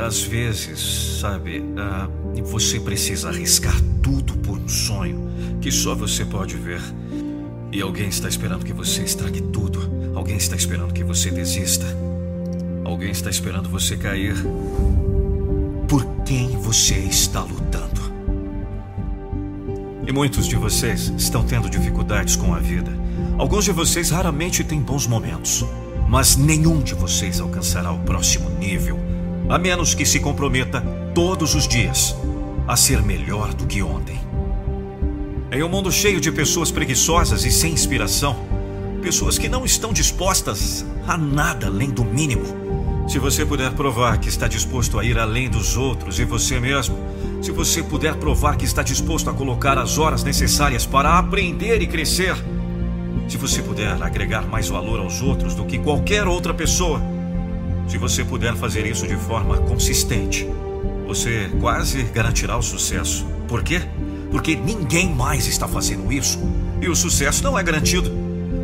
Às vezes, sabe, uh, você precisa arriscar tudo por um sonho que só você pode ver. E alguém está esperando que você estrague tudo. Alguém está esperando que você desista. Alguém está esperando você cair. Por quem você está lutando? E muitos de vocês estão tendo dificuldades com a vida. Alguns de vocês raramente têm bons momentos. Mas nenhum de vocês alcançará o próximo nível a menos que se comprometa todos os dias a ser melhor do que ontem. Em um mundo cheio de pessoas preguiçosas e sem inspiração, pessoas que não estão dispostas a nada além do mínimo. Se você puder provar que está disposto a ir além dos outros e você mesmo, se você puder provar que está disposto a colocar as horas necessárias para aprender e crescer, se você puder agregar mais valor aos outros do que qualquer outra pessoa, se você puder fazer isso de forma consistente, você quase garantirá o sucesso. Por quê? Porque ninguém mais está fazendo isso e o sucesso não é garantido.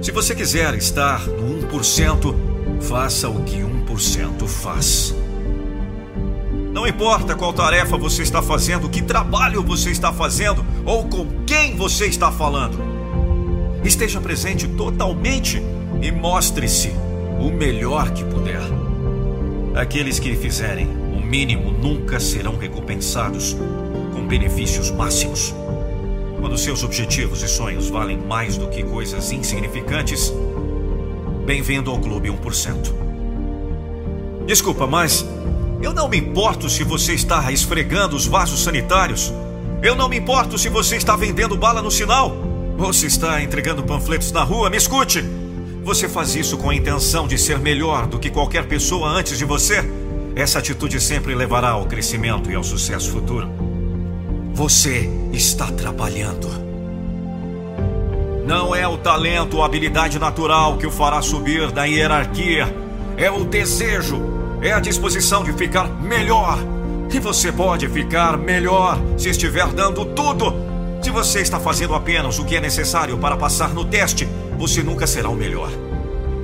Se você quiser estar no 1%, faça o que 1% faz. Não importa qual tarefa você está fazendo, que trabalho você está fazendo ou com quem você está falando. Esteja presente totalmente e mostre-se o melhor que puder. Aqueles que fizerem o mínimo nunca serão recompensados com benefícios máximos. Quando seus objetivos e sonhos valem mais do que coisas insignificantes, bem-vindo ao Clube 1%. Desculpa, mas eu não me importo se você está esfregando os vasos sanitários. Eu não me importo se você está vendendo bala no sinal. Ou se está entregando panfletos na rua. Me escute! Você faz isso com a intenção de ser melhor do que qualquer pessoa antes de você? Essa atitude sempre levará ao crescimento e ao sucesso futuro. Você está trabalhando. Não é o talento ou habilidade natural que o fará subir da hierarquia. É o desejo, é a disposição de ficar melhor. E você pode ficar melhor se estiver dando tudo. Se você está fazendo apenas o que é necessário para passar no teste, você nunca será o melhor.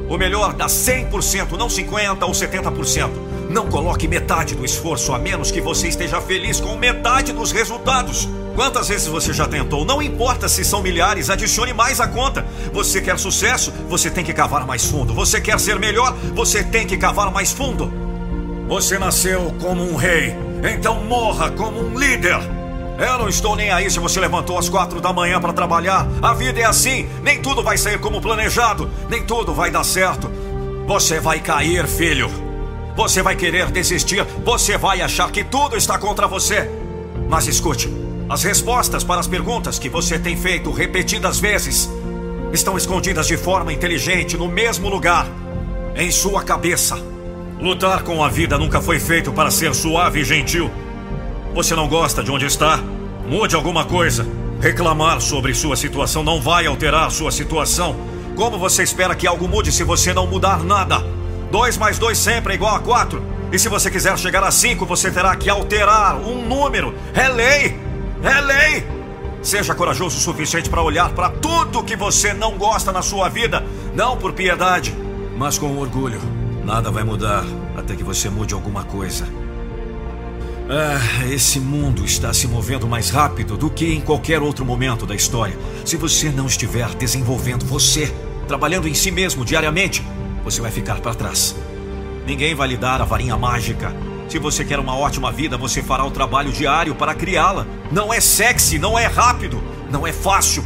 O melhor dá 100%, não 50% ou 70%. Não coloque metade do esforço, a menos que você esteja feliz com metade dos resultados. Quantas vezes você já tentou? Não importa se são milhares, adicione mais à conta. Você quer sucesso? Você tem que cavar mais fundo. Você quer ser melhor? Você tem que cavar mais fundo. Você nasceu como um rei, então morra como um líder. Eu não estou nem aí se você levantou às quatro da manhã para trabalhar. A vida é assim. Nem tudo vai sair como planejado. Nem tudo vai dar certo. Você vai cair, filho. Você vai querer desistir. Você vai achar que tudo está contra você. Mas escute: as respostas para as perguntas que você tem feito repetidas vezes estão escondidas de forma inteligente no mesmo lugar em sua cabeça. Lutar com a vida nunca foi feito para ser suave e gentil. Você não gosta de onde está? Mude alguma coisa. Reclamar sobre sua situação não vai alterar sua situação. Como você espera que algo mude se você não mudar nada? 2 mais 2 sempre é igual a 4. E se você quiser chegar a 5, você terá que alterar um número. É lei! É lei! Seja corajoso o suficiente para olhar para tudo que você não gosta na sua vida, não por piedade, mas com orgulho. Nada vai mudar até que você mude alguma coisa. Ah, esse mundo está se movendo mais rápido do que em qualquer outro momento da história. Se você não estiver desenvolvendo você, trabalhando em si mesmo diariamente, você vai ficar para trás. Ninguém vai lhe dar a varinha mágica. Se você quer uma ótima vida, você fará o trabalho diário para criá-la. Não é sexy, não é rápido, não é fácil.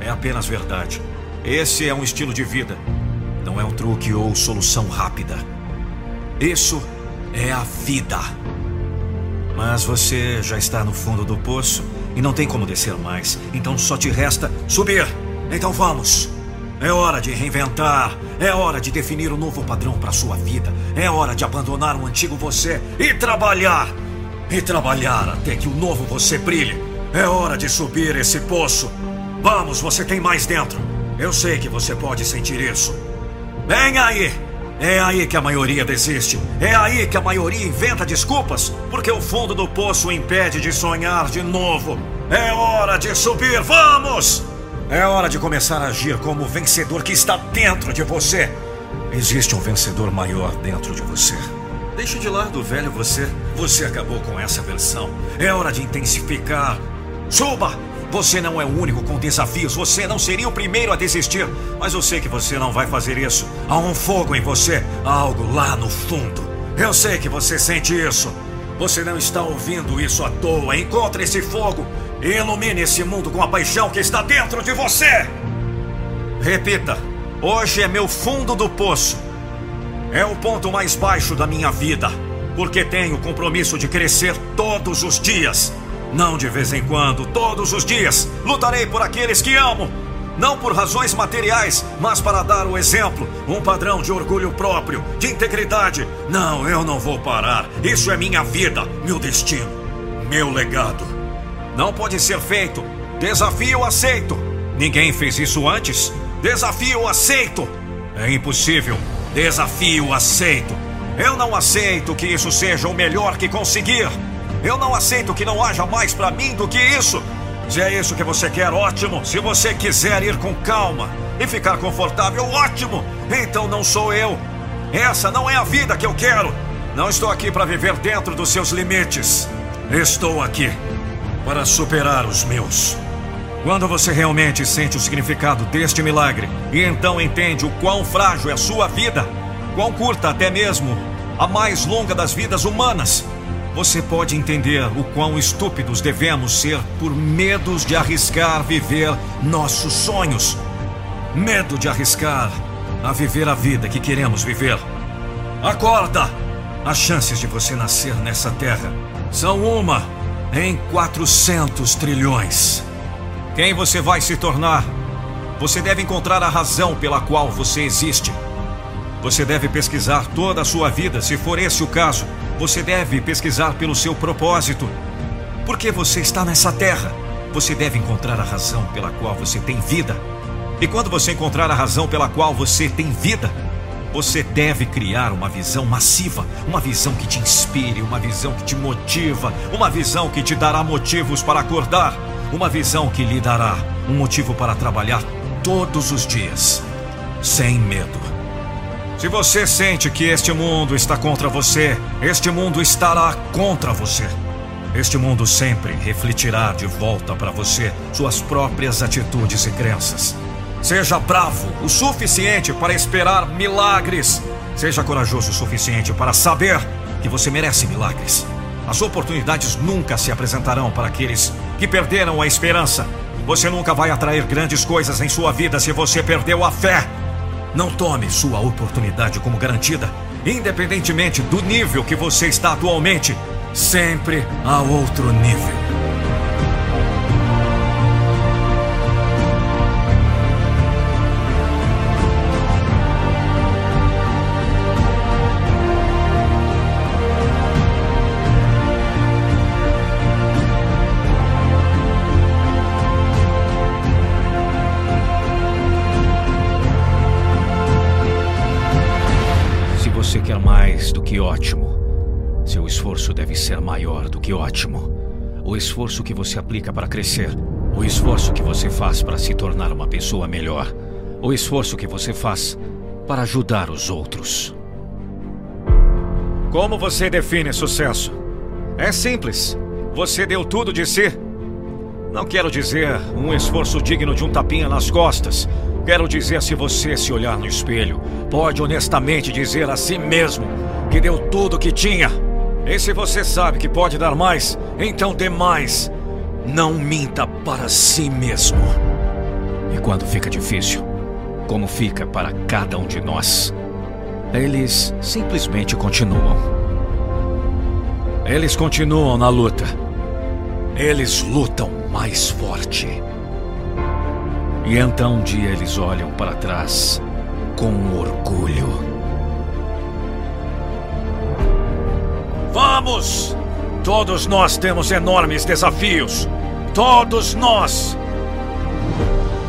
É apenas verdade. Esse é um estilo de vida. Não é um truque ou solução rápida. Isso é a vida. Mas você já está no fundo do poço e não tem como descer mais. Então só te resta subir. Então vamos. É hora de reinventar. É hora de definir um novo padrão para sua vida. É hora de abandonar um antigo você e trabalhar. e trabalhar até que o novo você brilhe. É hora de subir esse poço. Vamos, você tem mais dentro. Eu sei que você pode sentir isso. Vem aí! É aí que a maioria desiste. É aí que a maioria inventa desculpas, porque o fundo do poço impede de sonhar de novo. É hora de subir, vamos! É hora de começar a agir como o vencedor que está dentro de você. Existe um vencedor maior dentro de você. Deixe de lado o velho você. Você acabou com essa versão. É hora de intensificar. Suba! Você não é o único com desafios. Você não seria o primeiro a desistir. Mas eu sei que você não vai fazer isso. Há um fogo em você. Há algo lá no fundo. Eu sei que você sente isso. Você não está ouvindo isso à toa. Encontre esse fogo e ilumine esse mundo com a paixão que está dentro de você. Repita: Hoje é meu fundo do poço. É o ponto mais baixo da minha vida, porque tenho o compromisso de crescer todos os dias. Não de vez em quando, todos os dias. Lutarei por aqueles que amo. Não por razões materiais, mas para dar o exemplo, um padrão de orgulho próprio, de integridade. Não, eu não vou parar. Isso é minha vida, meu destino, meu legado. Não pode ser feito. Desafio aceito. Ninguém fez isso antes. Desafio aceito. É impossível. Desafio aceito. Eu não aceito que isso seja o melhor que conseguir. Eu não aceito que não haja mais para mim do que isso. Se é isso que você quer, ótimo. Se você quiser ir com calma e ficar confortável, ótimo. Então não sou eu. Essa não é a vida que eu quero. Não estou aqui para viver dentro dos seus limites. Estou aqui para superar os meus. Quando você realmente sente o significado deste milagre e então entende o quão frágil é a sua vida, quão curta até mesmo a mais longa das vidas humanas, você pode entender o quão estúpidos devemos ser por medos de arriscar viver nossos sonhos. Medo de arriscar a viver a vida que queremos viver. Acorda! As chances de você nascer nessa terra são uma em 400 trilhões. Quem você vai se tornar? Você deve encontrar a razão pela qual você existe. Você deve pesquisar toda a sua vida, se for esse o caso. Você deve pesquisar pelo seu propósito. Por que você está nessa terra? Você deve encontrar a razão pela qual você tem vida. E quando você encontrar a razão pela qual você tem vida, você deve criar uma visão massiva, uma visão que te inspire, uma visão que te motiva, uma visão que te dará motivos para acordar, uma visão que lhe dará um motivo para trabalhar todos os dias, sem medo. Se você sente que este mundo está contra você, este mundo estará contra você. Este mundo sempre refletirá de volta para você suas próprias atitudes e crenças. Seja bravo o suficiente para esperar milagres. Seja corajoso o suficiente para saber que você merece milagres. As oportunidades nunca se apresentarão para aqueles que perderam a esperança. Você nunca vai atrair grandes coisas em sua vida se você perdeu a fé. Não tome sua oportunidade como garantida, independentemente do nível que você está atualmente. Sempre há outro nível. Esforço deve ser maior do que ótimo. O esforço que você aplica para crescer, o esforço que você faz para se tornar uma pessoa melhor, o esforço que você faz para ajudar os outros. Como você define sucesso? É simples. Você deu tudo de si. Não quero dizer um esforço digno de um tapinha nas costas, Quero dizer, se você se olhar no espelho, pode honestamente dizer a si mesmo que deu tudo o que tinha. E se você sabe que pode dar mais, então dê mais. Não minta para si mesmo. E quando fica difícil, como fica para cada um de nós, eles simplesmente continuam. Eles continuam na luta. Eles lutam mais forte. E então um dia eles olham para trás com orgulho. Vamos! Todos nós temos enormes desafios. Todos nós.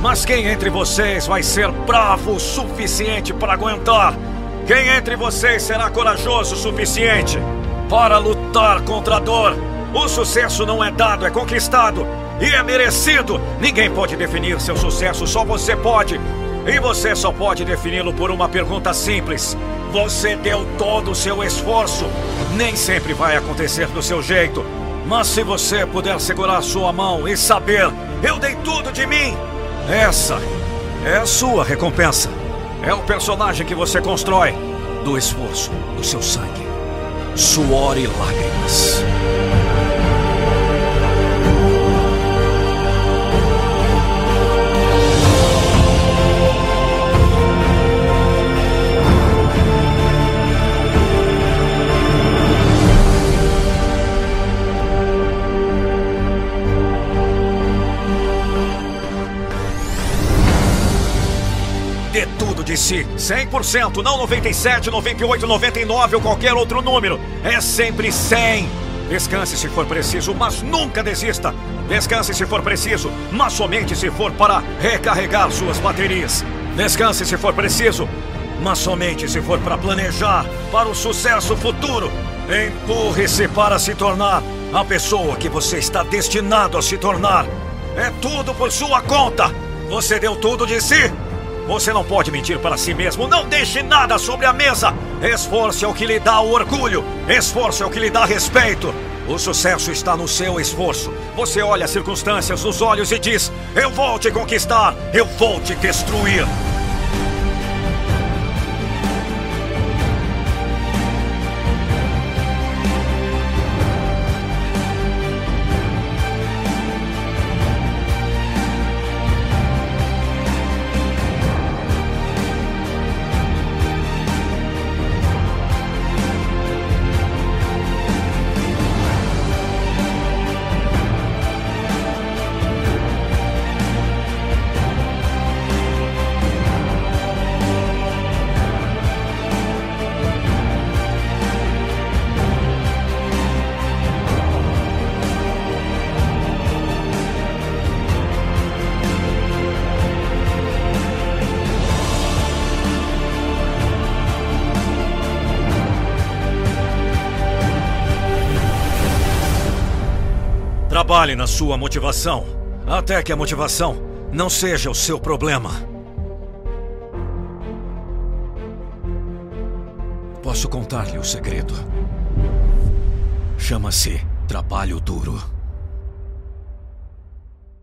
Mas quem entre vocês vai ser bravo o suficiente para aguentar? Quem entre vocês será corajoso o suficiente para lutar contra a dor? O sucesso não é dado, é conquistado e é merecido. Ninguém pode definir seu sucesso, só você pode. E você só pode defini-lo por uma pergunta simples. Você deu todo o seu esforço. Nem sempre vai acontecer do seu jeito. Mas se você puder segurar sua mão e saber, eu dei tudo de mim, essa é a sua recompensa. É o personagem que você constrói do esforço, do seu sangue, suor e lágrimas. Tudo de si, 100%, não 97, 98, 99 ou qualquer outro número. É sempre 100. Descanse se for preciso, mas nunca desista. Descanse se for preciso, mas somente se for para recarregar suas baterias. Descanse se for preciso, mas somente se for para planejar para o sucesso futuro. Empurre-se para se tornar a pessoa que você está destinado a se tornar. É tudo por sua conta. Você deu tudo de si. Você não pode mentir para si mesmo. Não deixe nada sobre a mesa. Esforço é o que lhe dá o orgulho. Esforço é o que lhe dá respeito. O sucesso está no seu esforço. Você olha as circunstâncias nos olhos e diz: Eu vou te conquistar. Eu vou te destruir. Trabalhe na sua motivação, até que a motivação não seja o seu problema. Posso contar-lhe o segredo. Chama-se trabalho duro.